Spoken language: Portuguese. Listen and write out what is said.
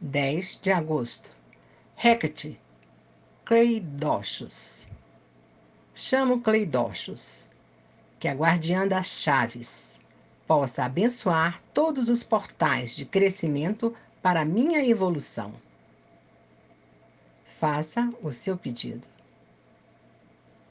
10 de agosto. Hecate, Cleidochos. Chamo Cleidochos, que a guardiã das chaves possa abençoar todos os portais de crescimento para minha evolução. Faça o seu pedido.